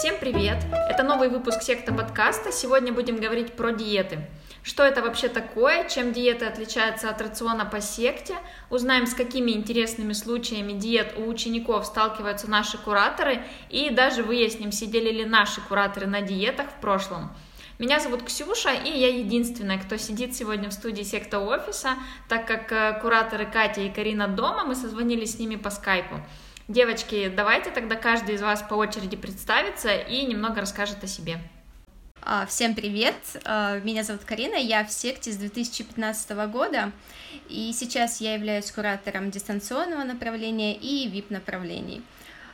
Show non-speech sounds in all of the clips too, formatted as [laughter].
Всем привет! Это новый выпуск секта подкаста. Сегодня будем говорить про диеты. Что это вообще такое, чем диеты отличаются от рациона по секте, узнаем, с какими интересными случаями диет у учеников сталкиваются наши кураторы и даже выясним, сидели ли наши кураторы на диетах в прошлом. Меня зовут Ксюша, и я единственная, кто сидит сегодня в студии секта офиса, так как э, кураторы Катя и Карина дома, мы созвонились с ними по скайпу. Девочки, давайте тогда каждый из вас по очереди представится и немного расскажет о себе. А, всем привет, а, меня зовут Карина, я в секте с 2015 года, и сейчас я являюсь куратором дистанционного направления и VIP-направлений.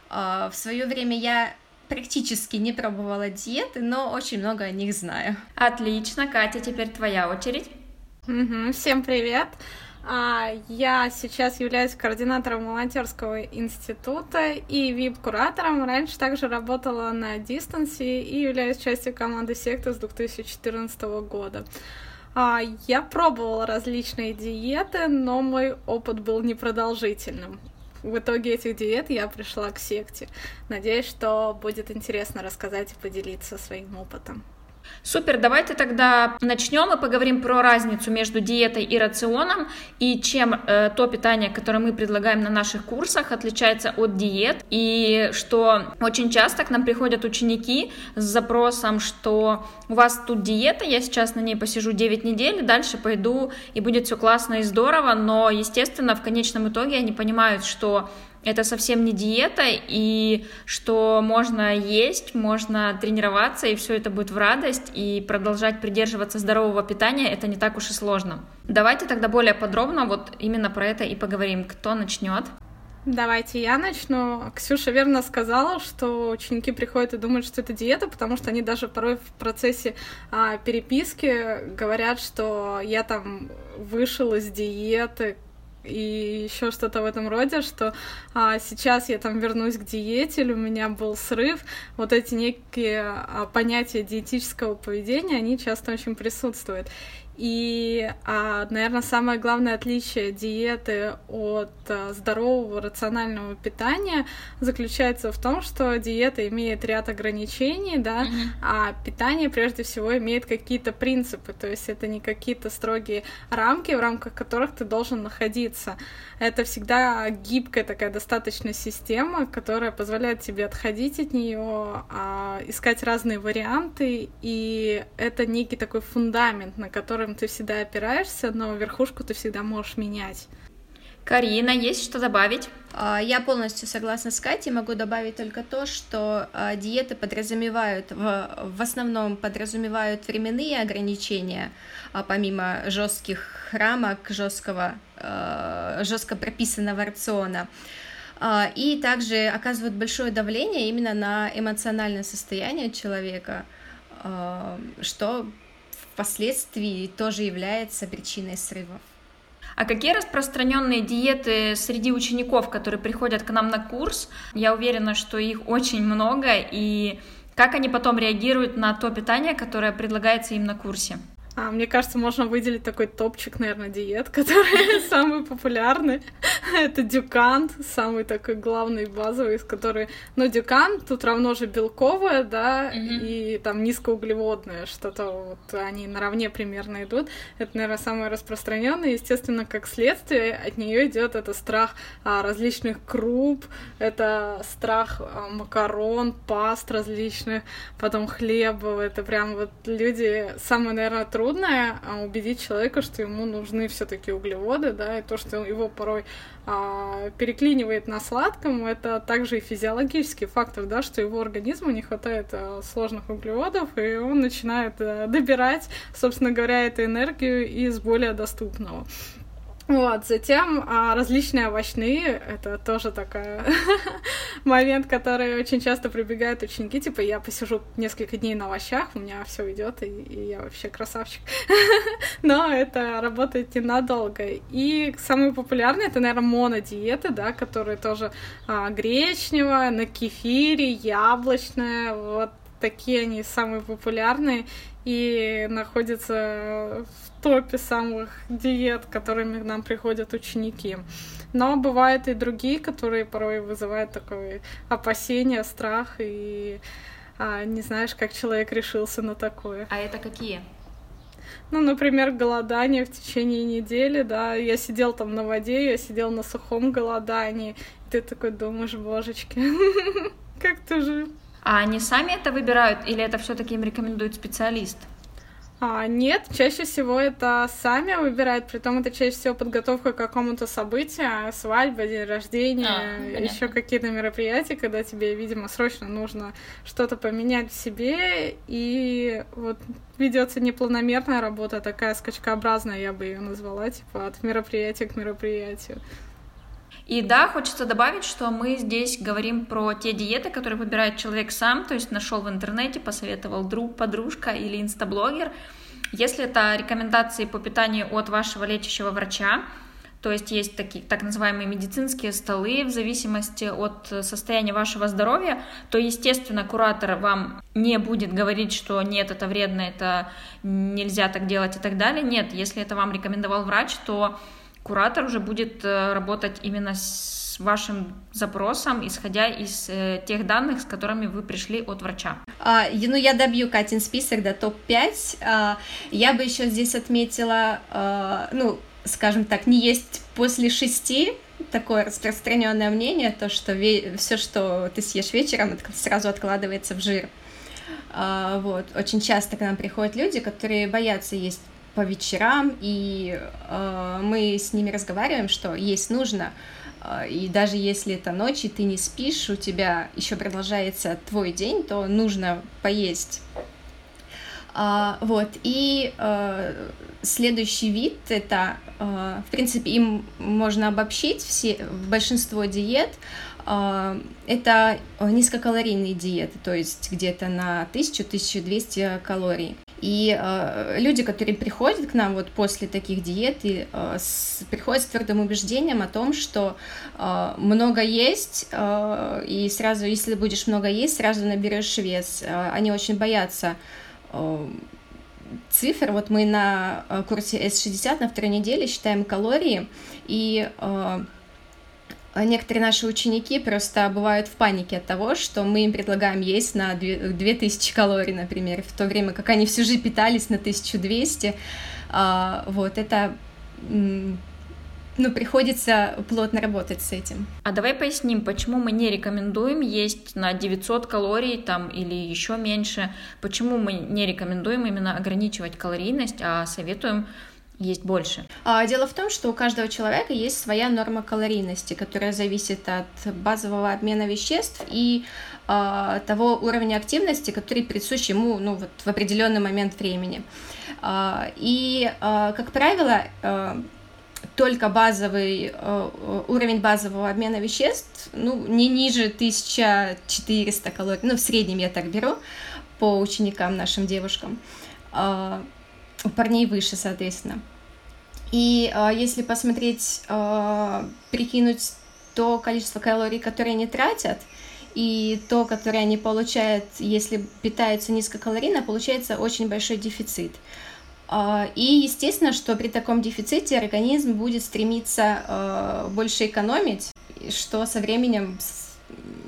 А, в свое время я практически не пробовала диеты, но очень много о них знаю. Отлично, Катя, теперь твоя очередь. Угу, всем привет! А, я сейчас являюсь координатором волонтерского института и вип-куратором. Раньше также работала на дистансе и являюсь частью команды секты с 2014 года. А, я пробовала различные диеты, но мой опыт был непродолжительным в итоге этих диет я пришла к секте. Надеюсь, что будет интересно рассказать и поделиться своим опытом. Супер, давайте тогда начнем и поговорим про разницу между диетой и рационом и чем э, то питание, которое мы предлагаем на наших курсах, отличается от диет. И что очень часто к нам приходят ученики с запросом, что у вас тут диета, я сейчас на ней посижу 9 недель, дальше пойду и будет все классно и здорово, но, естественно, в конечном итоге они понимают, что это совсем не диета, и что можно есть, можно тренироваться, и все это будет в радость, и продолжать придерживаться здорового питания это не так уж и сложно. Давайте тогда более подробно вот именно про это и поговорим. Кто начнет? Давайте я начну. Ксюша верно сказала, что ученики приходят и думают, что это диета, потому что они даже порой в процессе а, переписки говорят, что я там вышел из диеты, и еще что-то в этом роде, что а, сейчас я там вернусь к диете, или у меня был срыв. Вот эти некие а, понятия диетического поведения, они часто очень присутствуют. И, а, наверное, самое главное отличие диеты от а, здорового рационального питания заключается в том, что диета имеет ряд ограничений, да, mm-hmm. а питание прежде всего имеет какие-то принципы, то есть это не какие-то строгие рамки, в рамках которых ты должен находиться. Это всегда гибкая такая достаточно система, которая позволяет тебе отходить от нее, а, искать разные варианты, и это некий такой фундамент, на который которым ты всегда опираешься, но верхушку ты всегда можешь менять. Карина, есть что добавить? А, я полностью согласна с Катей, могу добавить только то, что а, диеты подразумевают, в, в основном подразумевают временные ограничения, а, помимо жестких рамок, жесткого, жестко прописанного рациона. И также оказывают большое давление именно на эмоциональное состояние человека, что впоследствии тоже является причиной срывов. А какие распространенные диеты среди учеников, которые приходят к нам на курс? Я уверена, что их очень много, и как они потом реагируют на то питание, которое предлагается им на курсе? А, мне кажется, можно выделить такой топчик, наверное, диет, [laughs] которые самые популярные. Это дюкант, самый такой главный, базовый, из которой... Но дюкант тут равно же белковое, да, и там низкоуглеводное, что-то вот они наравне примерно идут. Это, наверное, самое распространенное. Естественно, как следствие от нее идет это страх а, различных круп, это страх а, макарон, паст различных, потом хлеба. Это прям вот люди, самое, наверное, трудное трудно а, убедить человека, что ему нужны все-таки углеводы, да, и то, что его порой а, переклинивает на сладком, это также и физиологический фактор, да, что его организму не хватает а, сложных углеводов, и он начинает а, добирать, собственно говоря, эту энергию из более доступного. Вот, затем а, различные овощные, это тоже такой [laughs] момент, который очень часто прибегают ученики, типа я посижу несколько дней на овощах, у меня все идет, и, и я вообще красавчик. [laughs] Но это работает ненадолго. И самые популярные, это, наверное, монодиеты, да, которые тоже а, гречневая, на кефире, яблочная, вот такие они самые популярные и находятся в топе самых диет, которыми к нам приходят ученики. Но бывают и другие, которые порой вызывают такое опасение, страх и а не знаешь, как человек решился на такое. А это какие? Ну, например, голодание в течение недели, да, я сидел там на воде, я сидел на сухом голодании, и ты такой думаешь, божечки, [laughs] как ты жив? А они сами это выбирают или это все-таки им рекомендует специалист? А, нет, чаще всего это сами выбирают, при том это чаще всего подготовка к какому-то событию, свадьба, день рождения, а, еще какие-то мероприятия, когда тебе, видимо, срочно нужно что-то поменять в себе, и вот ведется непланомерная работа, такая скачкообразная, я бы ее назвала, типа от мероприятия к мероприятию. И да, хочется добавить, что мы здесь говорим про те диеты, которые выбирает человек сам, то есть нашел в интернете, посоветовал друг, подружка или инстаблогер. Если это рекомендации по питанию от вашего лечащего врача, то есть есть такие так называемые медицинские столы в зависимости от состояния вашего здоровья, то, естественно, куратор вам не будет говорить, что нет, это вредно, это нельзя так делать и так далее. Нет, если это вам рекомендовал врач, то куратор уже будет э, работать именно с вашим запросом, исходя из э, тех данных, с которыми вы пришли от врача. А, ну, я добью Катин список до топ-5. А, я бы еще здесь отметила, а, ну, скажем так, не есть после шести такое распространенное мнение, то, что все, что ты съешь вечером, сразу откладывается в жир. А, вот. Очень часто к нам приходят люди, которые боятся есть по вечерам, и э, мы с ними разговариваем, что есть нужно, э, и даже если это ночь, и ты не спишь, у тебя еще продолжается твой день, то нужно поесть. А, вот, и э, следующий вид это, э, в принципе, им можно обобщить все, большинство диет, э, это низкокалорийные диеты, то есть где-то на 1000-1200 калорий. И э, люди, которые приходят к нам вот после таких диет, и, э, с, приходят с твердым убеждением о том, что э, много есть, э, и сразу, если будешь много есть, сразу наберешь вес. Э, они очень боятся э, цифр. Вот мы на э, курсе S60 на второй неделе считаем калории, и э, некоторые наши ученики просто бывают в панике от того, что мы им предлагаем есть на 2000 калорий, например, в то время как они всю жизнь питались на 1200. А, вот, это ну, приходится плотно работать с этим. А давай поясним, почему мы не рекомендуем есть на 900 калорий там или еще меньше, почему мы не рекомендуем именно ограничивать калорийность, а советуем есть больше? А, дело в том, что у каждого человека есть своя норма калорийности, которая зависит от базового обмена веществ и а, того уровня активности, который присущ ему ну, вот, в определенный момент времени. А, и, как правило, только базовый уровень базового обмена веществ, ну, не ниже 1400 калорий, ну, в среднем я так беру по ученикам, нашим девушкам у парней выше, соответственно. И э, если посмотреть, э, прикинуть то количество калорий, которые они тратят, и то, которое они получают, если питаются низкокалорийно, получается очень большой дефицит. И естественно, что при таком дефиците организм будет стремиться больше экономить, что со временем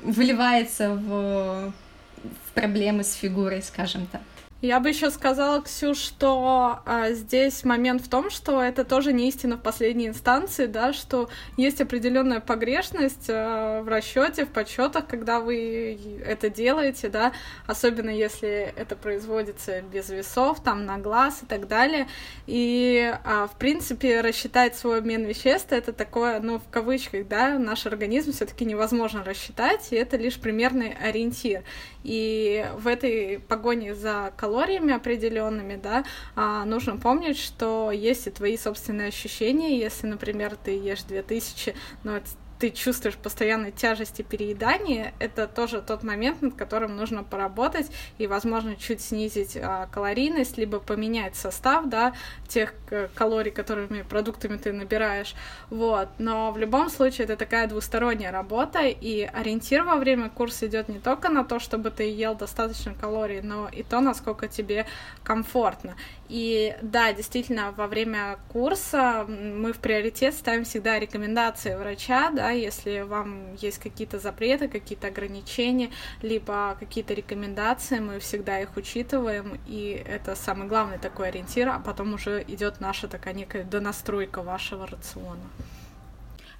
выливается в, в проблемы с фигурой, скажем так. Я бы еще сказала, Ксю, что а, здесь момент в том, что это тоже не истина в последней инстанции, да, что есть определенная погрешность а, в расчете, в подсчетах, когда вы это делаете, да, особенно если это производится без весов, там на глаз и так далее. И, а, в принципе, рассчитать свой обмен веществ это такое, ну, в кавычках, да, наш организм все-таки невозможно рассчитать, и это лишь примерный ориентир. И в этой погоне за калориями определенными, да, а, нужно помнить, что есть и твои собственные ощущения. Если, например, ты ешь 2000, но ты чувствуешь постоянной тяжести переедания, это тоже тот момент, над которым нужно поработать и, возможно, чуть снизить а, калорийность, либо поменять состав, да, тех э, калорий, которыми продуктами ты набираешь, вот. Но в любом случае это такая двусторонняя работа, и ориентир во время курса идет не только на то, чтобы ты ел достаточно калорий, но и то, насколько тебе комфортно. И да, действительно, во время курса мы в приоритет ставим всегда рекомендации врача, да, да, если вам есть какие-то запреты, какие-то ограничения, либо какие-то рекомендации, мы всегда их учитываем, и это самый главный такой ориентир, а потом уже идет наша такая некая донастройка вашего рациона.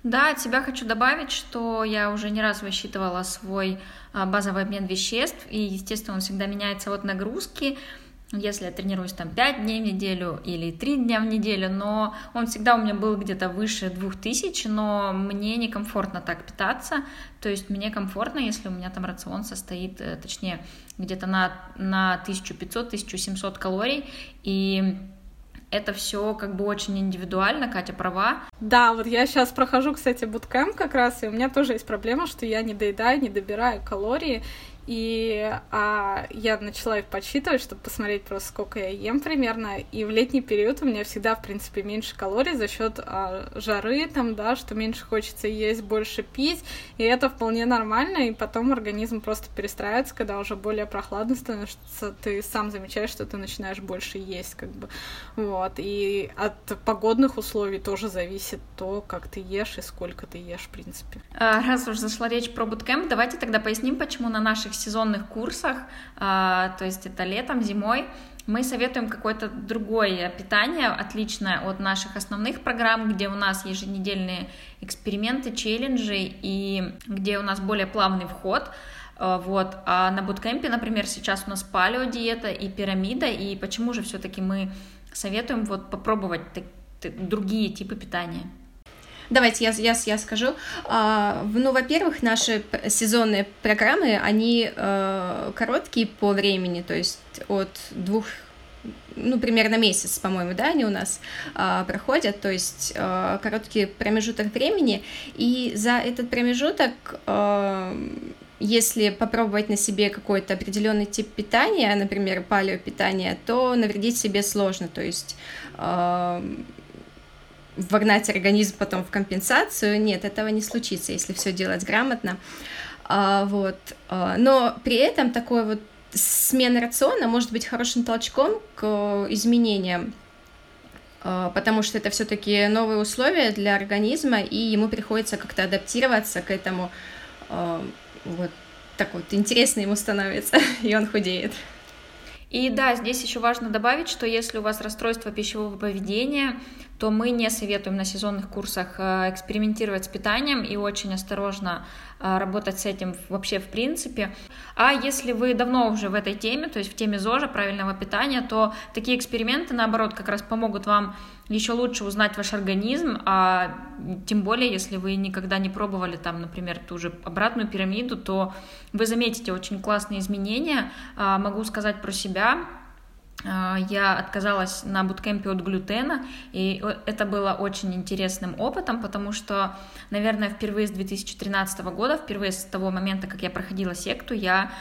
Да, от тебя хочу добавить, что я уже не раз высчитывала свой а, базовый обмен веществ, и, естественно, он всегда меняется от нагрузки, если я тренируюсь там 5 дней в неделю или 3 дня в неделю, но он всегда у меня был где-то выше 2000, но мне некомфортно так питаться, то есть мне комфортно, если у меня там рацион состоит, э, точнее, где-то на, на 1500-1700 калорий, и это все как бы очень индивидуально, Катя права. Да, вот я сейчас прохожу, кстати, буткэм как раз, и у меня тоже есть проблема, что я не доедаю, не добираю калории, и а, я начала их подсчитывать, чтобы посмотреть просто, сколько я ем примерно. И в летний период у меня всегда, в принципе, меньше калорий за счет а, жары, там, да, что меньше хочется есть, больше пить. И это вполне нормально. И потом организм просто перестраивается, когда уже более прохладно становится. Ты сам замечаешь, что ты начинаешь больше есть, как бы. Вот. И от погодных условий тоже зависит то, как ты ешь и сколько ты ешь, в принципе. А, раз уж зашла речь про буткемп, давайте тогда поясним, почему на наших сезонных курсах, а, то есть это летом, зимой, мы советуем какое-то другое питание, отличное от наших основных программ, где у нас еженедельные эксперименты, челленджи и где у нас более плавный вход. А, вот. А на буткемпе, например, сейчас у нас палеодиета и пирамида, и почему же все-таки мы советуем вот попробовать другие типы питания? Давайте я, я, я скажу. А, ну, во-первых, наши сезонные программы, они э, короткие по времени, то есть от двух ну, примерно месяц, по-моему, да, они у нас э, проходят, то есть э, короткий промежуток времени, и за этот промежуток, э, если попробовать на себе какой-то определенный тип питания, например, палеопитание, то навредить себе сложно, то есть э, вогнать организм потом в компенсацию. Нет, этого не случится, если все делать грамотно. А, вот. А, но при этом такой вот смена рациона может быть хорошим толчком к изменениям, а, потому что это все-таки новые условия для организма, и ему приходится как-то адаптироваться к этому. А, вот так вот интересно ему становится, [laughs] и он худеет. И да, здесь еще важно добавить, что если у вас расстройство пищевого поведения, то мы не советуем на сезонных курсах э, экспериментировать с питанием и очень осторожно э, работать с этим вообще в принципе. А если вы давно уже в этой теме, то есть в теме ЗОЖа, правильного питания, то такие эксперименты, наоборот, как раз помогут вам еще лучше узнать ваш организм, а тем более, если вы никогда не пробовали там, например, ту же обратную пирамиду, то вы заметите очень классные изменения. А, могу сказать про себя, я отказалась на буткемпе от глютена, и это было очень интересным опытом, потому что, наверное, впервые с 2013 года, впервые с того момента, как я проходила секту, я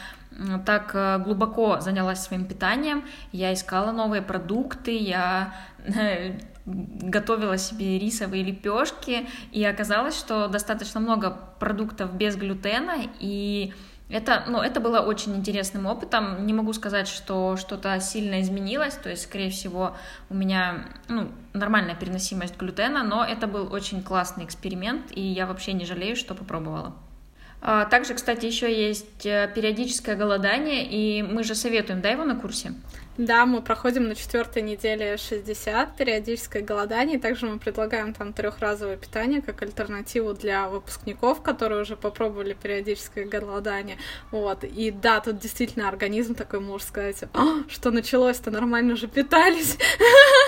так э, глубоко занялась своим питанием, я искала новые продукты, я э, [laughs] готовила себе рисовые лепешки, и оказалось, что достаточно много продуктов без глютена, и это, ну, это было очень интересным опытом. Не могу сказать, что что-то сильно изменилось, то есть, скорее всего, у меня ну, нормальная переносимость глютена, но это был очень классный эксперимент, и я вообще не жалею, что попробовала. А, также, кстати, еще есть э, периодическое голодание, и мы же советуем, да, его на курсе? Да, мы проходим на четвертой неделе 60, периодическое голодание. Также мы предлагаем там трехразовое питание как альтернативу для выпускников, которые уже попробовали периодическое голодание. Вот. И да, тут действительно организм такой, можно сказать, а, что началось-то, нормально же питались. [laughs]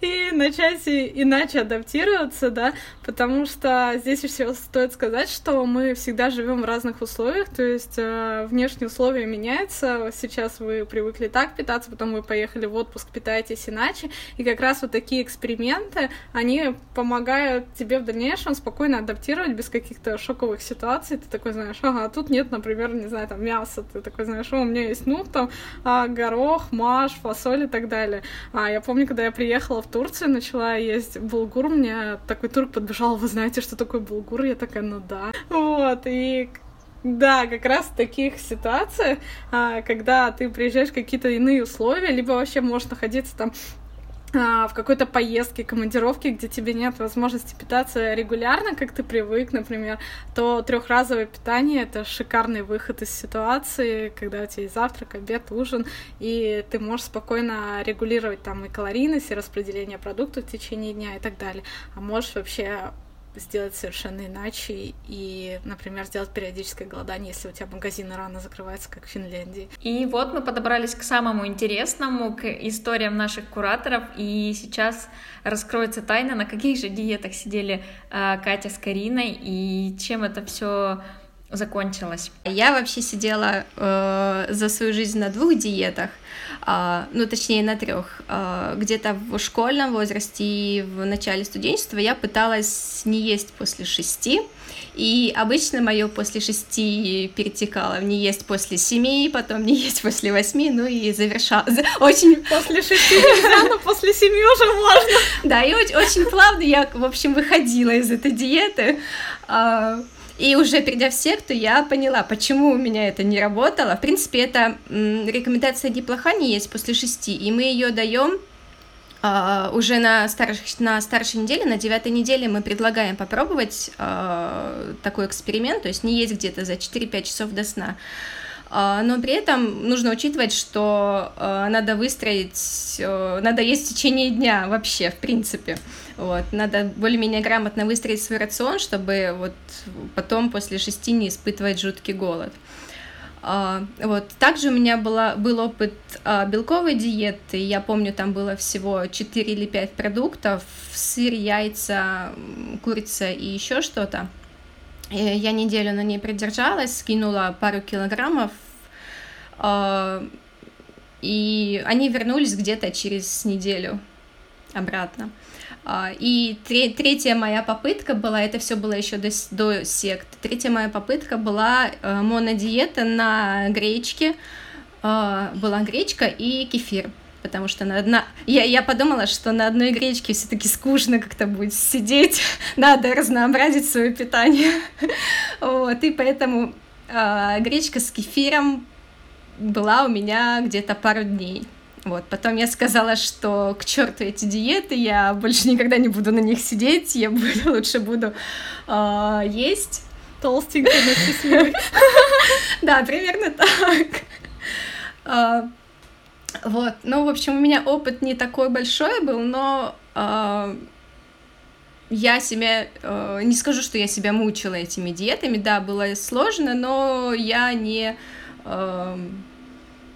И начать иначе адаптироваться, да, потому что здесь еще стоит сказать, что мы всегда живем в разных условиях, то есть э, внешние условия меняются. Сейчас вы привыкли так питаться, потом вы поехали в отпуск, питаетесь иначе. И как раз вот такие эксперименты, они помогают тебе в дальнейшем спокойно адаптировать без каких-то шоковых ситуаций. Ты такой знаешь, ага, тут нет, например, не знаю, там мяса. Ты такой знаешь, у меня есть, ну, там, а, горох, маш, фасоль и так далее. А я помню, когда я приехала в Турцию, начала есть булгур, мне такой турк подбежал, вы знаете, что такое булгур? Я такая, ну да. Вот, и да, как раз в таких ситуациях, а, когда ты приезжаешь в какие-то иные условия, либо вообще можешь находиться там в какой-то поездке, командировке, где тебе нет возможности питаться регулярно, как ты привык, например, то трехразовое питание это шикарный выход из ситуации, когда у тебя есть завтрак, обед, ужин, и ты можешь спокойно регулировать там и калорийность, и распределение продуктов в течение дня и так далее. А можешь вообще сделать совершенно иначе и, например, сделать периодическое голодание, если у тебя магазины рано закрываются, как в Финляндии. И вот мы подобрались к самому интересному, к историям наших кураторов, и сейчас раскроется тайна, на каких же диетах сидели э, Катя с Кариной и чем это все закончилось. Я вообще сидела э, за свою жизнь на двух диетах, ну точнее на трех. Э, где-то в школьном возрасте и в начале студенчества я пыталась не есть после шести. И обычно мое после шести перетекало в не есть после семи, потом не есть после восьми, ну и завершал. Очень... После шести нельзя, но после семи уже можно. Да, и очень, очень плавно я, в общем, выходила из этой диеты. А, и уже перейдя в секту, я поняла, почему у меня это не работало. В принципе, это рекомендация неплоха не есть после шести, и мы ее даем Uh, уже на, старш, на старшей неделе, на девятой неделе мы предлагаем попробовать uh, такой эксперимент, то есть не есть где-то за 4-5 часов до сна. Uh, но при этом нужно учитывать, что надо выстроить, надо есть в течение дня вообще, в принципе. Вот. Надо более-менее грамотно выстроить свой рацион, чтобы вот потом после шести не испытывать жуткий голод. Uh, вот. Также у меня была, был опыт uh, белковой диеты. Я помню, там было всего 4 или 5 продуктов. Сыр, яйца, курица и еще что-то. Я неделю на ней продержалась, скинула пару килограммов. Uh, и они вернулись где-то через неделю обратно. А, и третья моя попытка была, это все было еще до, до сект, третья моя попытка была э, монодиета на гречке, а, была гречка и кефир потому что на одна... я, я подумала, что на одной гречке все-таки скучно как-то будет сидеть, [laughs] надо разнообразить свое питание, [laughs] вот, и поэтому э, гречка с кефиром была у меня где-то пару дней. Вот, потом я сказала, что к черту эти диеты, я больше никогда не буду на них сидеть, я буду, [laughs] лучше буду э, есть. Толстенькой, но счастливой. [laughs] Да, примерно так. А, вот, ну, в общем, у меня опыт не такой большой был, но а, я себя, не скажу, что я себя мучила этими диетами, да, было сложно, но я не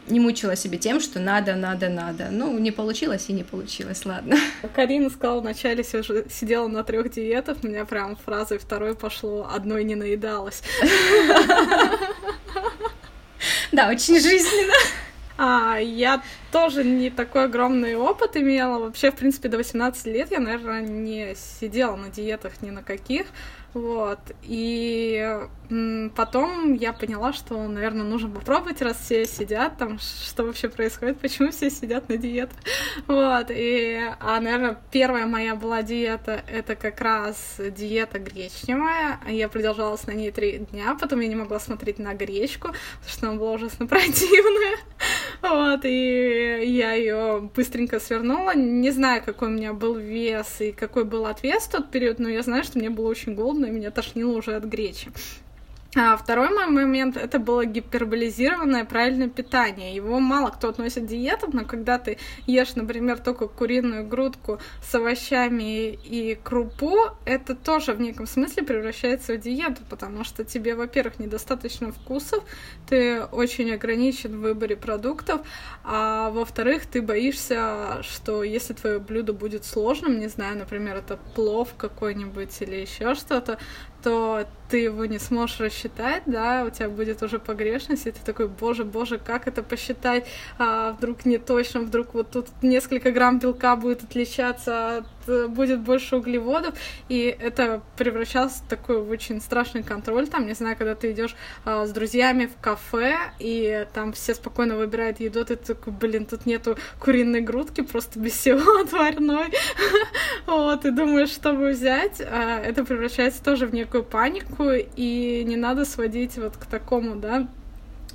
не мучила себя тем, что надо, надо, надо. Ну, не получилось и не получилось, ладно. Карина сказала вначале, сидела на трех диетах, у меня прям фразой второй пошло, одной не наедалась. Да, очень жизненно. А, я тоже не такой огромный опыт имела. Вообще, в принципе, до 18 лет я, наверное, не сидела на диетах ни на каких. Вот. И потом я поняла, что, наверное, нужно попробовать, раз все сидят там, что вообще происходит, почему все сидят на диетах. [laughs] Вот. И, а, наверное, первая моя была диета, это как раз диета гречневая. Я продержалась на ней три дня, потом я не могла смотреть на гречку, потому что она была ужасно [laughs] противная. Вот. И я ее быстренько свернула. Не знаю, какой у меня был вес и какой был отвес в тот период, но я знаю, что мне было очень голодно, и меня тошнило уже от гречи. А второй мой момент это было гиперболизированное правильное питание. Его мало кто относит к диетам, но когда ты ешь, например, только куриную грудку с овощами и крупу, это тоже в неком смысле превращается в диету, потому что тебе, во-первых, недостаточно вкусов, ты очень ограничен в выборе продуктов, а во-вторых, ты боишься, что если твое блюдо будет сложным, не знаю, например, это плов какой-нибудь или еще что-то, то ты его не сможешь рассчитать, да, у тебя будет уже погрешность, и ты такой, боже, боже, как это посчитать, а вдруг не точно, вдруг вот тут несколько грамм белка будет отличаться от будет больше углеводов, и это превращалось в такой очень страшный контроль, там, не знаю, когда ты идешь а, с друзьями в кафе, и там все спокойно выбирают еду, ты такой, блин, тут нету куриной грудки, просто без всего [laughs] отварной, [laughs] вот, и думаешь, что бы взять, а, это превращается тоже в некую панику, и не надо сводить вот к такому, да,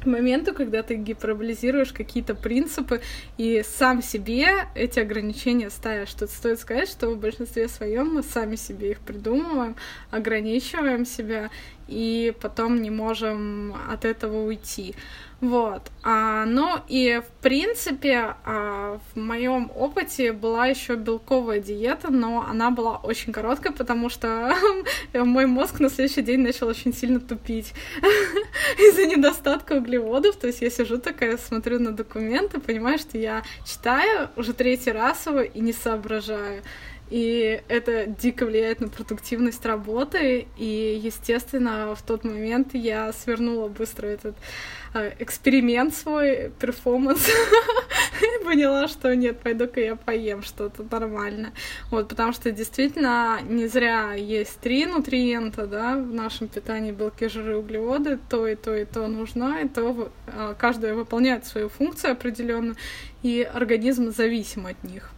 моменты, когда ты гиперболизируешь какие-то принципы и сам себе эти ограничения ставишь. Тут стоит сказать, что в большинстве своем мы сами себе их придумываем, ограничиваем себя и потом не можем от этого уйти. Вот. А, ну и в принципе а, в моем опыте была еще белковая диета, но она была очень короткая, потому что [laughs] мой мозг на следующий день начал очень сильно тупить [laughs] из-за недостатка углеводов. То есть я сижу такая, смотрю на документы, понимаю, что я читаю уже третий раз его и не соображаю. И это дико влияет на продуктивность работы. И, естественно, в тот момент я свернула быстро этот э, эксперимент свой, перформанс. [laughs] и поняла, что нет, пойду-ка я поем что-то нормально. Вот, потому что действительно не зря есть три нутриента, да, в нашем питании белки, жиры, углеводы, то и то, и то нужно, и то э, каждая выполняет свою функцию определенную, и организм зависим от них.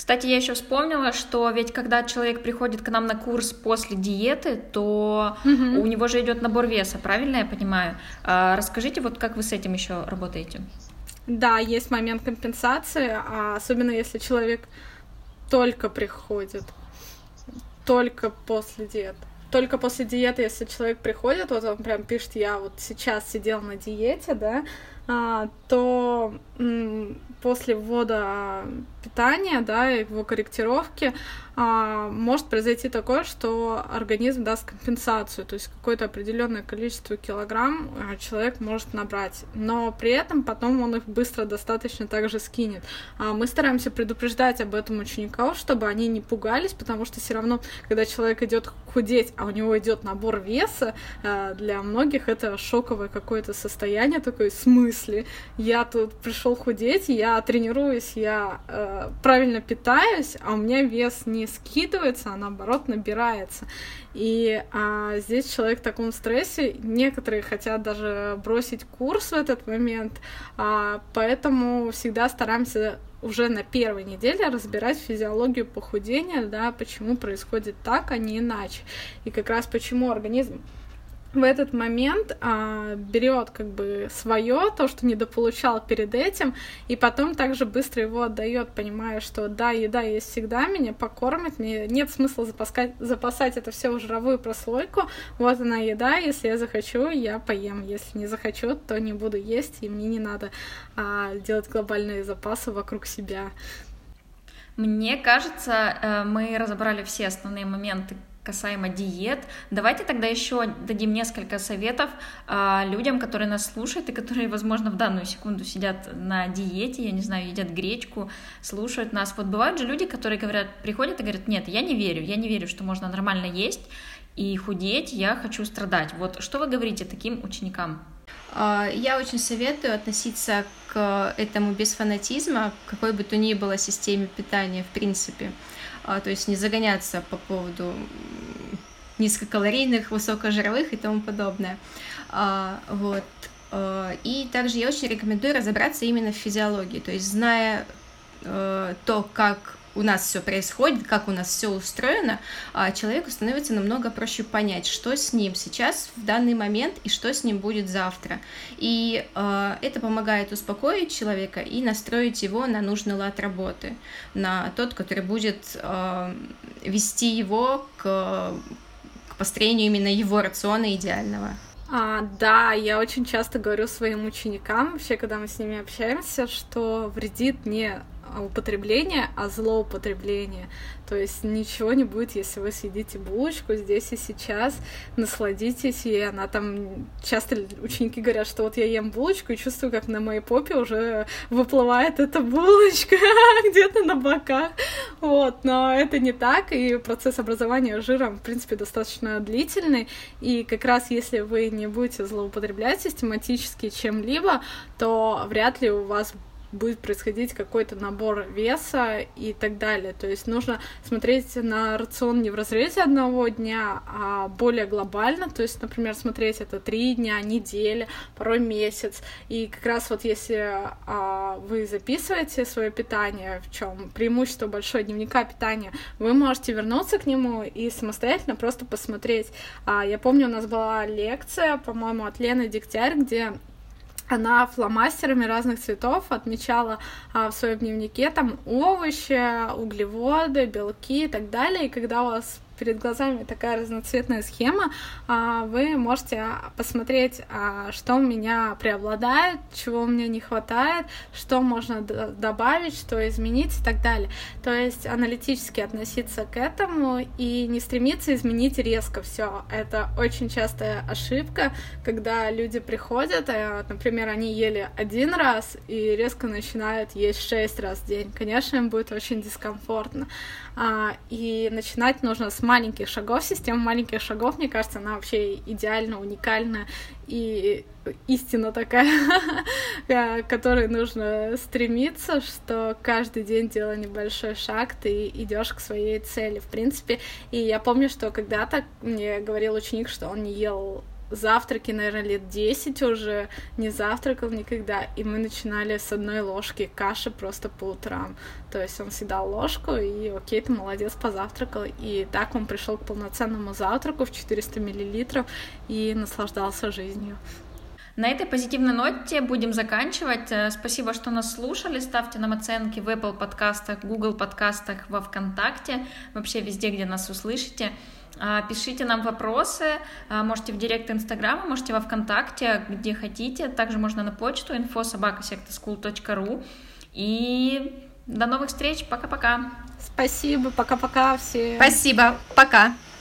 Кстати, я еще вспомнила, что ведь когда человек приходит к нам на курс после диеты, то угу. у него же идет набор веса, правильно я понимаю? А, расскажите, вот как вы с этим еще работаете? Да, есть момент компенсации, а особенно если человек только приходит, только после диеты. Только после диеты, если человек приходит, вот он прям пишет, я вот сейчас сидел на диете, да, то после ввода питания, да, его корректировки, а, может произойти такое, что организм даст компенсацию, то есть какое-то определенное количество килограмм а, человек может набрать, но при этом потом он их быстро достаточно также скинет. А мы стараемся предупреждать об этом учеников, чтобы они не пугались, потому что все равно, когда человек идет худеть, а у него идет набор веса, а, для многих это шоковое какое-то состояние, такой смысле. Я тут пришел худеть, я тренируюсь, я э, правильно питаюсь, а у меня вес не скидывается, а наоборот набирается. И а, здесь человек в таком стрессе, некоторые хотят даже бросить курс в этот момент, а, поэтому всегда стараемся уже на первой неделе разбирать физиологию похудения, да, почему происходит так, а не иначе. И как раз почему организм в этот момент а, берет как бы свое, то, что недополучал перед этим, и потом также быстро его отдает, понимая, что да, еда есть всегда, меня покормит, мне нет смысла запаскать, запасать это все в жировую прослойку, вот она еда, если я захочу, я поем, если не захочу, то не буду есть, и мне не надо а, делать глобальные запасы вокруг себя. Мне кажется, э, мы разобрали все основные моменты, касаемо диет. Давайте тогда еще дадим несколько советов а, людям, которые нас слушают и которые, возможно, в данную секунду сидят на диете, я не знаю, едят гречку, слушают нас. Вот бывают же люди, которые говорят, приходят и говорят, нет, я не верю, я не верю, что можно нормально есть и худеть, я хочу страдать. Вот что вы говорите таким ученикам? А, я очень советую относиться к этому без фанатизма, какой бы то ни было системе питания, в принципе. А, то есть не загоняться по поводу низкокалорийных, высокожировых и тому подобное. А, вот. И также я очень рекомендую разобраться именно в физиологии, то есть зная э, то, как у нас все происходит, как у нас все устроено, а человеку становится намного проще понять, что с ним сейчас в данный момент и что с ним будет завтра. И э, это помогает успокоить человека и настроить его на нужный лад работы, на тот, который будет э, вести его к, к построению именно его рациона идеального. А, да, я очень часто говорю своим ученикам, вообще, когда мы с ними общаемся, что вредит не употребление, а злоупотребление. То есть ничего не будет, если вы съедите булочку здесь и сейчас, насладитесь, и она там... Часто ученики говорят, что вот я ем булочку и чувствую, как на моей попе уже выплывает эта булочка [laughs] где-то на боках. Вот, но это не так, и процесс образования жиром, в принципе, достаточно длительный, и как раз если вы не будете злоупотреблять систематически чем-либо, то вряд ли у вас будет происходить какой-то набор веса и так далее. То есть нужно смотреть на рацион не в разрезе одного дня, а более глобально. То есть, например, смотреть это три дня, неделя, порой месяц. И как раз вот если а, вы записываете свое питание, в чем преимущество большое дневника питания, вы можете вернуться к нему и самостоятельно просто посмотреть. А, я помню, у нас была лекция, по-моему, от Лены Дегтярь, где она фломастерами разных цветов отмечала а, в своем дневнике там овощи, углеводы, белки и так далее. И когда у вас перед глазами такая разноцветная схема, а, вы можете посмотреть, а, что у меня преобладает, чего у меня не хватает, что можно добавить, что изменить и так далее. То есть аналитически относиться к этому и не стремиться изменить резко все. Это очень частая ошибка, когда люди приходят, э, например, они ели один раз и резко начинают есть шесть раз в день. Конечно, им будет очень дискомфортно. А, и начинать нужно с маленьких шагов. Система маленьких шагов, мне кажется, она вообще идеально, уникальна и истина такая, [laughs] к которой нужно стремиться, что каждый день делая небольшой шаг, ты идешь к своей цели, в принципе. И я помню, что когда-то мне говорил ученик, что он не ел завтраки, наверное, лет 10 уже не завтракал никогда, и мы начинали с одной ложки каши просто по утрам. То есть он съедал ложку, и окей, ты молодец, позавтракал. И так он пришел к полноценному завтраку в 400 миллилитров и наслаждался жизнью. На этой позитивной ноте будем заканчивать. Э, спасибо, что нас слушали. Ставьте нам оценки в Apple подкастах, Google подкастах, во ВКонтакте, вообще везде, где нас услышите. А, пишите нам вопросы, а, можете в директ Инстаграма, можете во Вконтакте, где хотите. Также можно на почту info собакасектосchool.ru. И до новых встреч. Пока-пока. Спасибо. Пока-пока всем. Спасибо. Пока.